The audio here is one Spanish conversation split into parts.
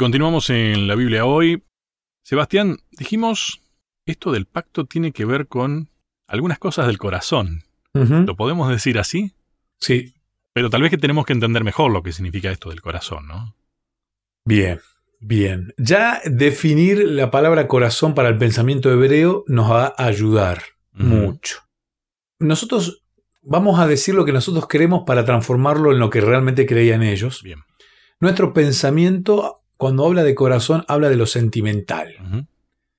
continuamos en la Biblia hoy. Sebastián, dijimos, esto del pacto tiene que ver con algunas cosas del corazón. ¿Lo podemos decir así? Sí. Pero tal vez que tenemos que entender mejor lo que significa esto del corazón, ¿no? Bien, bien. Ya definir la palabra corazón para el pensamiento hebreo nos va a ayudar mucho. Nosotros vamos a decir lo que nosotros queremos para transformarlo en lo que realmente creían ellos. Bien. Nuestro pensamiento, cuando habla de corazón, habla de lo sentimental.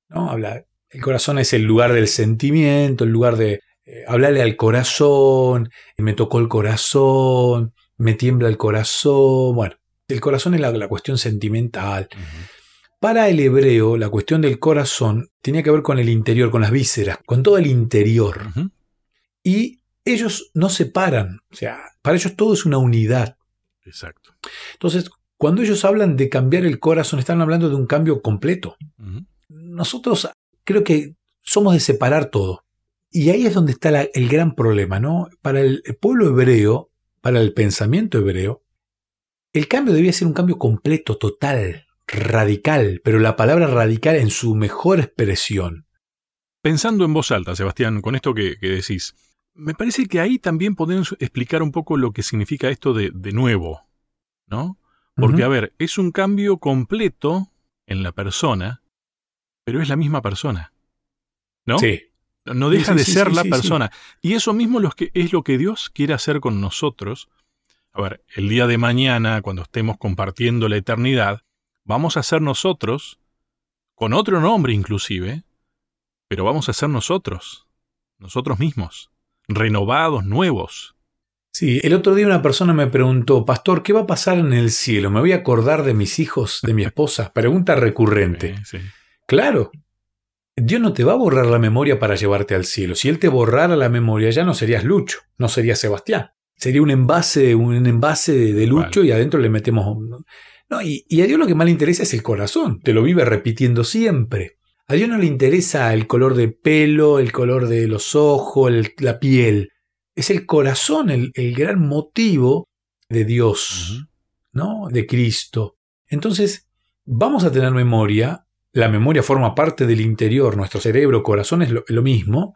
¿no? Habla, el corazón es el lugar del sentimiento, el lugar de eh, hablarle al corazón, me tocó el corazón, me tiembla el corazón. Bueno, el corazón es la, cuestión sentimental. Para el hebreo, la cuestión del corazón tenía que ver con el interior, con las vísceras, con todo el interior. Y ellos no separan, o sea, para ellos todo es una unidad. Exacto. Entonces, cuando ellos hablan de cambiar el corazón, están hablando de un cambio completo. Nosotros creo que somos de separar todo. Y ahí es donde está el gran problema, ¿no? Para el pueblo hebreo, para el pensamiento hebreo, el cambio debía ser un cambio completo, total, radical, pero la palabra radical en su mejor expresión. Pensando en voz alta, Sebastián, con esto que, decís, me parece que ahí también podemos explicar un poco lo que significa esto de, de nuevo, ¿no? Porque, a ver, es un cambio completo en la persona, pero es la misma persona. ¿No? Sí. No deja de ser la persona. Y eso mismo es lo que Dios quiere hacer con nosotros. A ver, el día de mañana, cuando estemos compartiendo la eternidad, vamos a ser nosotros, con otro nombre inclusive, pero vamos a ser nosotros, nosotros mismos, renovados, nuevos. Sí, el otro día una persona me preguntó, Pastor, ¿qué va a pasar en el cielo? ¿Me voy a acordar de mis hijos, de mi esposa? Pregunta recurrente. Claro, Dios no te va a borrar la memoria para llevarte al cielo. Si Él te borrara la memoria, ya no serías Lucho, no serías Sebastián. Sería un envase, un envase de, Lucho y adentro le metemos. No, y, a Dios lo que más le interesa es el corazón. Te lo vive repitiendo siempre. A Dios no le interesa el color de pelo, el color de los ojos, la piel. Es el corazón el, gran motivo de Dios, ¿no? De Cristo. Entonces, vamos a tener memoria la memoria forma parte del interior, nuestro cerebro, corazón es lo, mismo.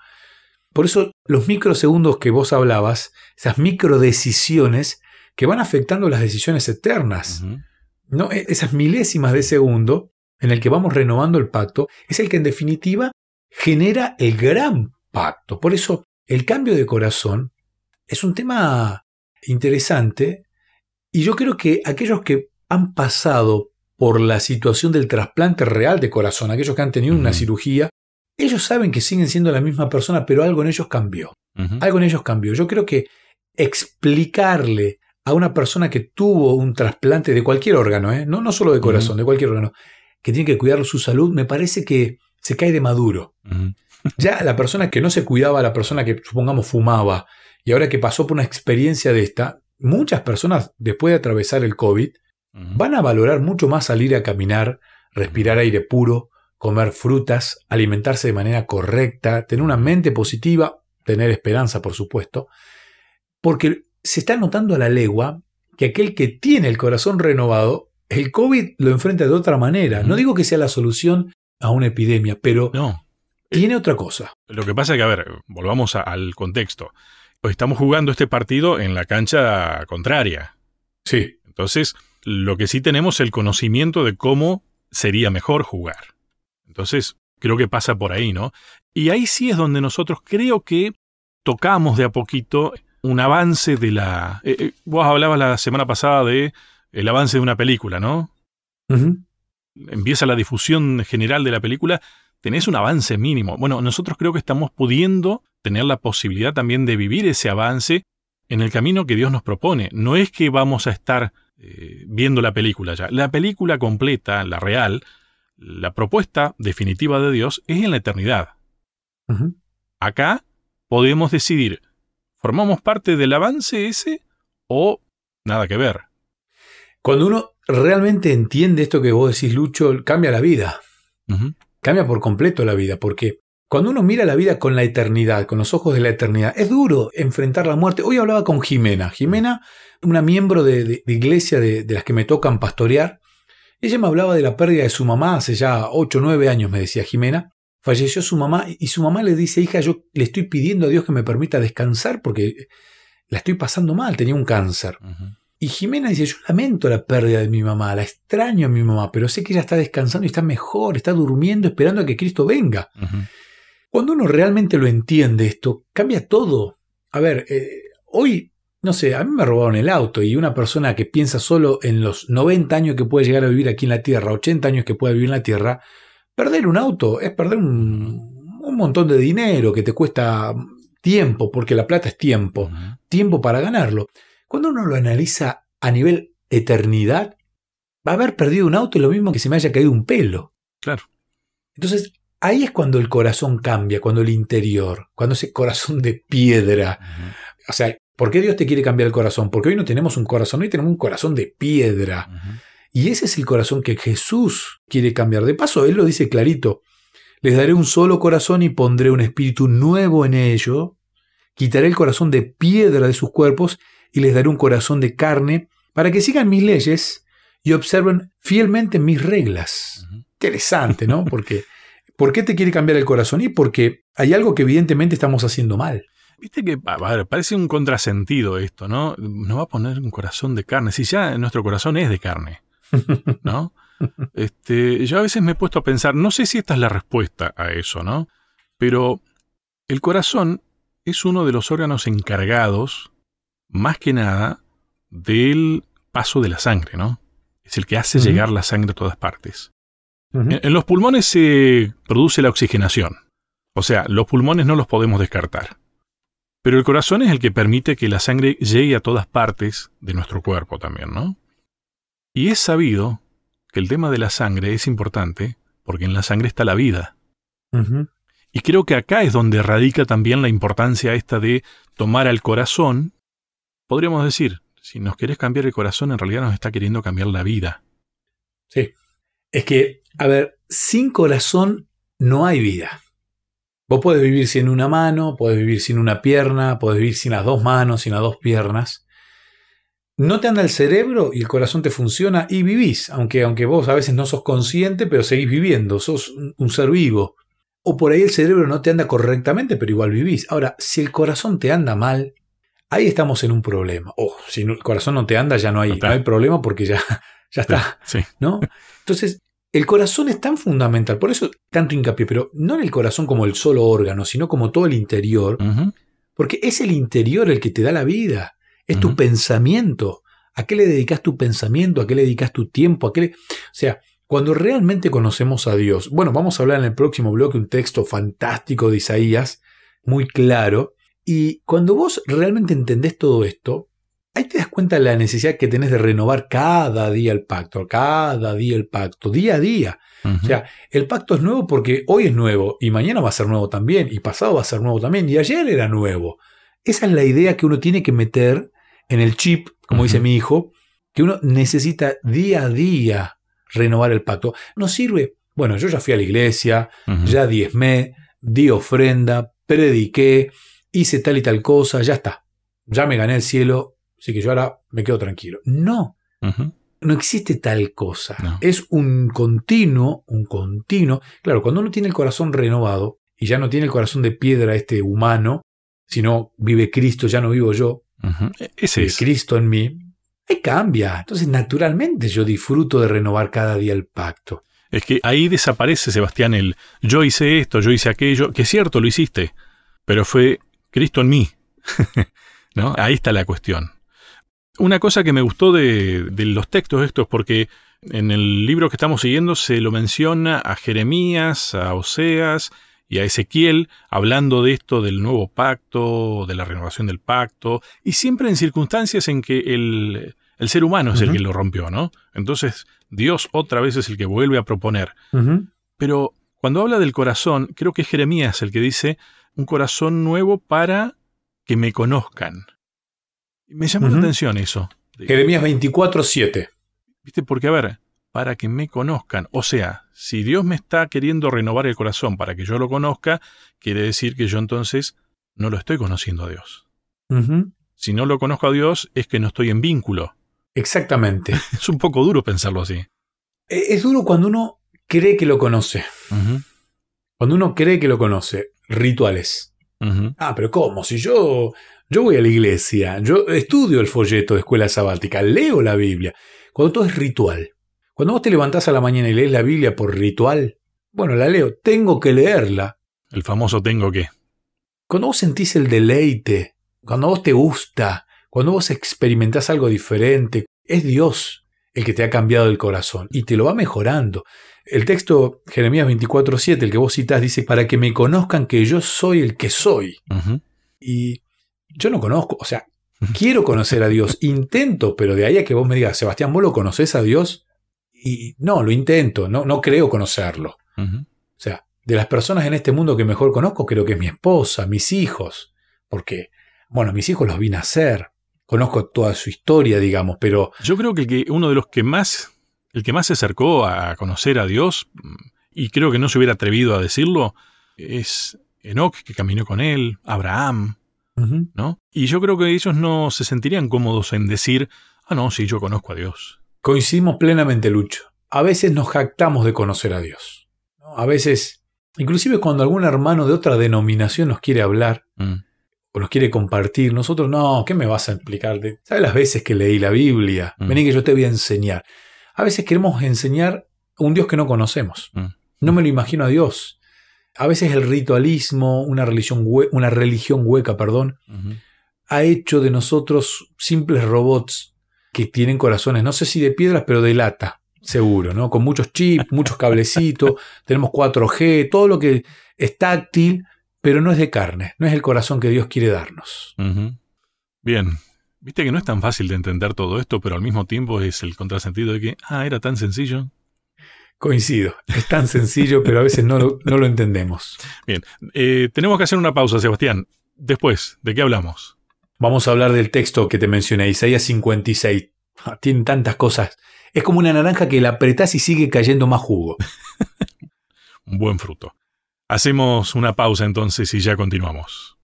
Por eso los microsegundos que vos hablabas, esas microdecisiones que van afectando las decisiones eternas, ¿no? E, esas milésimas de segundo en el que vamos renovando el pacto, es el que en definitiva genera el gran pacto. Por eso el cambio de corazón es un tema interesante y yo creo que aquellos que han pasado por la situación del trasplante real de corazón, aquellos que han tenido una cirugía, ellos saben que siguen siendo la misma persona, pero algo en ellos cambió. Algo en ellos cambió. Yo creo que explicarle a una persona que tuvo un trasplante de cualquier órgano, ¿eh? no, no solo de corazón, de cualquier órgano, que tiene que cuidar su salud, me parece que se cae de maduro. Ya la persona que no se cuidaba, la persona que supongamos fumaba, y ahora que pasó por una experiencia de esta, muchas personas después de atravesar el COVID, van a valorar mucho más salir a caminar, respirar aire puro, comer frutas, alimentarse de manera correcta, tener una mente positiva, tener esperanza, por supuesto, porque se está notando a la legua que aquel que tiene el corazón renovado, el COVID lo enfrenta de otra manera. No digo que sea la solución a una epidemia, pero no. Tiene otra cosa. Lo que pasa es que, a ver, volvamos al contexto. Estamos jugando este partido en la cancha contraria. Sí. Entonces, lo que sí tenemos es el conocimiento de cómo sería mejor jugar. Entonces, creo que pasa por ahí, ¿no? Y ahí sí es donde nosotros creo que tocamos de a poquito un avance de la... Eh, eh, vos hablabas la semana pasada de el avance de una película, ¿no? Empieza la difusión general de la película, tenés un avance mínimo. Bueno, nosotros creo que estamos pudiendo tener la posibilidad también de vivir ese avance en el camino que Dios nos propone. No es que vamos a estar eh, viendo la película ya. La película completa, la real, la propuesta definitiva de Dios es en la eternidad. Acá podemos decidir, ¿formamos parte del avance ese o nada que ver? Cuando uno realmente entiende esto que vos decís, Lucho, cambia la vida. Cambia por completo la vida, porque cuando uno mira la vida con la eternidad, con los ojos de la eternidad, es duro enfrentar la muerte. Hoy hablaba con Jimena. Jimena, una miembro de, iglesia de, las que me tocan pastorear, Ella me hablaba de la pérdida de su mamá hace ya 8 o 9 años, me decía Jimena. Falleció su mamá y su mamá le dice, hija, yo le estoy pidiendo a Dios que me permita descansar porque la estoy pasando mal, tenía un cáncer. Y Jimena dice, yo lamento la pérdida de mi mamá, la extraño a mi mamá, pero sé que ella está descansando y está mejor, está durmiendo esperando a que Cristo venga. Cuando uno realmente lo entiende esto, cambia todo. A ver, eh, hoy, no sé, a mí me robaron el auto y una persona que piensa solo en los 90 años que puede llegar a vivir aquí en la Tierra, 80 años que puede vivir en la Tierra, perder un auto es perder un, un montón de dinero que te cuesta tiempo, porque la plata es tiempo, tiempo para ganarlo. Cuando uno lo analiza a nivel eternidad, va a haber perdido un auto lo mismo que si me haya caído un pelo. Claro. Entonces, ahí es cuando el corazón cambia, cuando el interior, cuando ese corazón de piedra. O sea, ¿por qué Dios te quiere cambiar el corazón? Porque hoy no tenemos un corazón, hoy tenemos un corazón de piedra. Y ese es el corazón que Jesús quiere cambiar. De paso, Él lo dice clarito. Les daré un solo corazón y pondré un espíritu nuevo en ello. Quitaré el corazón de piedra de sus cuerpos y les daré un corazón de carne para que sigan mis leyes y observen fielmente mis reglas. Interesante, ¿no? Porque, ¿por qué te quiere cambiar el corazón? Y porque hay algo que evidentemente estamos haciendo mal. Viste que parece un contrasentido esto, ¿no? No va a poner un corazón de carne, si ya nuestro corazón es de carne, ¿no? Este, yo a veces me he puesto a pensar, no sé si esta es la respuesta a eso, ¿no? Pero el corazón es uno de los órganos encargados más que nada del paso de la sangre, ¿no? Es el que hace llegar la sangre a todas partes. en, los pulmones se produce la oxigenación. O sea, los pulmones no los podemos descartar. Pero el corazón es el que permite que la sangre llegue a todas partes de nuestro cuerpo también, ¿no? Y es sabido que el tema de la sangre es importante porque en la sangre está la vida. Y creo que acá es donde radica también la importancia esta de tomar al corazón podríamos decir, si nos querés cambiar el corazón, en realidad nos está queriendo cambiar la vida. Sí. Es que, a ver, sin corazón no hay vida. Vos podés vivir sin una mano, podés vivir sin una pierna, podés vivir sin las dos manos, sin las dos piernas. No te anda el cerebro y el corazón te funciona y vivís, aunque, aunque vos a veces no sos consciente, pero seguís viviendo, sos un ser vivo. O por ahí el cerebro no te anda correctamente, pero igual vivís. Ahora, si el corazón te anda mal, ahí estamos en un problema. Oh, si el corazón no te anda, ya no hay, hay problema porque ya, ya está. ¿no? Entonces, el corazón es tan fundamental, por eso tanto hincapié, pero no en el corazón como el solo órgano, sino como todo el interior, porque es el interior el que te da la vida, es tu pensamiento. ¿A qué le dedicas tu pensamiento? ¿A qué le dedicas tu tiempo? ¿A qué O sea, cuando realmente conocemos a Dios, bueno, vamos a hablar en el próximo bloque un texto fantástico de Isaías, muy claro, y cuando vos realmente entendés todo esto, ahí te das cuenta de la necesidad que tenés de renovar cada día el pacto, cada día el pacto, día a día. O sea, el pacto es nuevo porque hoy es nuevo y mañana va a ser nuevo también y pasado va a ser nuevo también y ayer era nuevo. Esa es la idea que uno tiene que meter en el chip, como dice mi hijo, que uno necesita día a día renovar el pacto. No sirve, bueno, yo ya fui a la iglesia, ya diezmé, di ofrenda, prediqué, hice tal y tal cosa, ya está. Ya me gané el cielo, así que yo ahora me quedo tranquilo. No. No existe tal cosa. Es un continuo, un continuo. Claro, cuando uno tiene el corazón renovado y ya no tiene el corazón de piedra este humano, sino vive Cristo, ya no vivo yo, e-, Ese es. Cristo en mí, ahí cambia. Entonces, naturalmente yo disfruto de renovar cada día el pacto. Es que ahí desaparece, Sebastián, el yo hice esto, yo hice aquello, que es cierto, lo hiciste, pero fue Cristo en mí. ¿No? Ahí está la cuestión. Una cosa que me gustó de, los textos estos, porque en el libro que estamos siguiendo se lo menciona a Jeremías, a Oseas y a Ezequiel, hablando de esto del nuevo pacto, de la renovación del pacto, y siempre en circunstancias en que el, ser humano es el que lo rompió, ¿no? Entonces, Dios otra vez es el que vuelve a proponer. Pero cuando habla del corazón, creo que es Jeremías el que dice, un corazón nuevo para que me conozcan. Me llama la atención eso. Jeremías 24, 7. ¿Viste? Porque, a ver, para que me conozcan. O sea, si Dios me está queriendo renovar el corazón para que yo lo conozca, quiere decir que yo entonces no lo estoy conociendo a Dios. Si no lo conozco a Dios, es que no estoy en vínculo. Exactamente. es un poco duro pensarlo así. E, es duro cuando uno cree que lo conoce. Cuando uno cree que lo conoce. Rituales. Ah, pero ¿cómo? Si yo, yo voy a la iglesia, yo estudio el folleto de escuela sabática, leo la Biblia. Cuando todo es ritual. Cuando vos te levantás a la mañana y lees la Biblia por ritual, bueno, la leo, tengo que leerla. El famoso tengo que. Cuando vos sentís el deleite, cuando vos te gusta, cuando vos experimentás algo diferente, es Dios el que te ha cambiado el corazón y te lo va mejorando. El texto Jeremías 24:7, el que vos citás, dice, para que me conozcan que yo soy el que soy. Y yo no conozco, o sea, quiero conocer a Dios, intento, pero de ahí a que vos me digas, Sebastián, ¿vos lo conoces a Dios? Y no, lo intento, no, no creo conocerlo. O sea, de las personas en este mundo que mejor conozco, creo que es mi esposa, mis hijos, porque, bueno, mis hijos los vi nacer, conozco toda su historia, digamos, pero... Yo creo que, uno de los que más, el que más se acercó a conocer a Dios, y creo que no se hubiera atrevido a decirlo, es Enoch, que caminó con él, Abraham, ¿no? Y yo creo que ellos no se sentirían cómodos en decir, ah, no, sí, yo conozco a Dios. Coincidimos plenamente, Lucho. A veces nos jactamos de conocer a Dios. A veces, inclusive cuando algún hermano de otra denominación nos quiere hablar, mm o nos quiere compartir, nosotros no, ¿qué me vas a explicar? ¿Sabes las veces que leí la Biblia? Mm. Vení que yo te voy a enseñar. A veces queremos enseñar a un Dios que no conocemos. Mm. No me lo imagino a Dios. A veces el ritualismo, una religión, una religión hueca, perdón, ha hecho de nosotros simples robots que tienen corazones, no sé si de piedras, pero de lata, seguro, ¿no? Con muchos chips, muchos cablecitos, tenemos 4G, todo lo que es táctil, pero no es de carne, no es el corazón que Dios quiere darnos. Bien, viste que no es tan fácil de entender todo esto, pero al mismo tiempo es el contrasentido de que, ah, era tan sencillo. Coincido, es tan sencillo, pero a veces no lo, entendemos. Bien, eh, tenemos que hacer una pausa, Sebastián. Después, ¿de qué hablamos? Vamos a hablar del texto que te mencioné, Isaías 56. Ah, tiene tantas cosas. Es como una naranja que la apretás y sigue cayendo más jugo. Un buen fruto. Hacemos una pausa entonces y ya continuamos.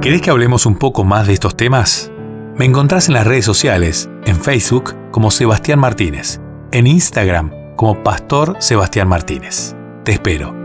¿Querés que hablemos un poco más de estos temas? Me encontrás en las redes sociales, en Facebook como Sebastián Martínez, en Instagram como Pastor Sebastián Martínez. Te espero.